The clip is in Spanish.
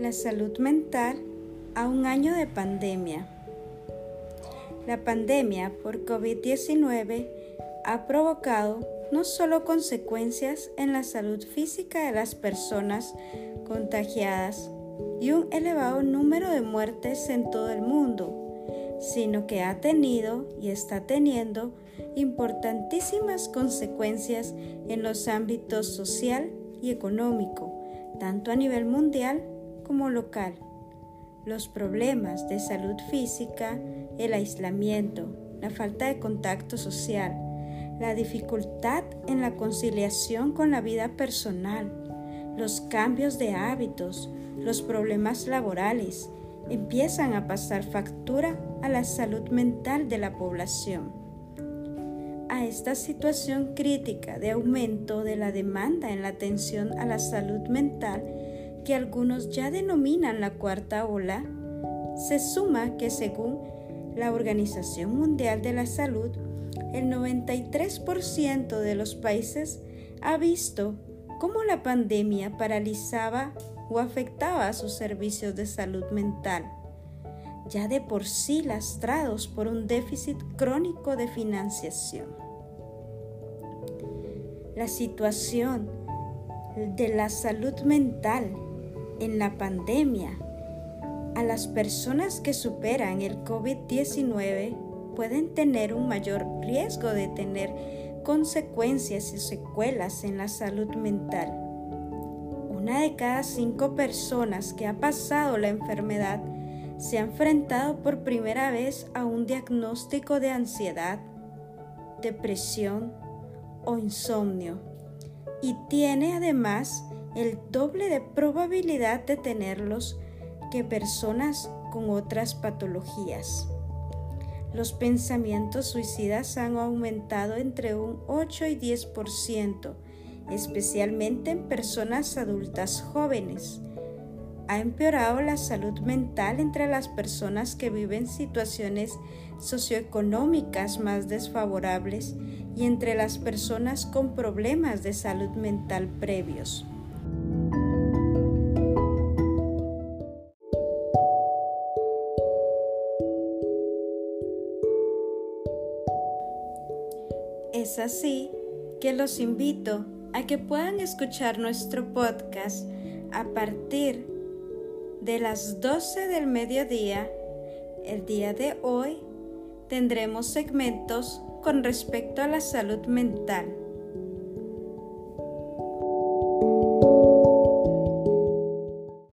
La salud mental a un año de pandemia. La pandemia por COVID-19 ha provocado no solo consecuencias en la salud física de las personas contagiadas y un elevado número de muertes en todo el mundo, sino que ha tenido y está teniendo importantísimas consecuencias en los ámbitos social y económico, tanto a nivel mundial como local. Los problemas de salud física, el aislamiento, la falta de contacto social, la dificultad en la conciliación con la vida personal, los cambios de hábitos, los problemas laborales, empiezan a pasar factura a la salud mental de la población. A esta situación crítica de aumento de la demanda en la atención a la salud mental, que algunos ya denominan la cuarta ola, se suma que según la Organización Mundial de la Salud, el 93% de los países ha visto cómo la pandemia paralizaba o afectaba a sus servicios de salud mental, ya de por sí lastrados por un déficit crónico de financiación. La situación de la salud mental en la pandemia a las personas que superan el COVID-19 pueden tener un mayor riesgo de tener consecuencias y secuelas en la salud mental. Una de cada cinco personas que ha pasado la enfermedad se ha enfrentado por primera vez a un diagnóstico de ansiedad, depresión o insomnio y tiene además el doble de probabilidad de tenerlos que personas con otras patologías. Los pensamientos suicidas han aumentado entre un 8 y 10%, especialmente en personas adultas jóvenes. Ha empeorado la salud mental entre las personas que viven situaciones socioeconómicas más desfavorables y entre las personas con problemas de salud mental previos. Es así que los invito a que puedan escuchar nuestro podcast a partir de las 12 del mediodía. El día de hoy tendremos segmentos con respecto a la salud mental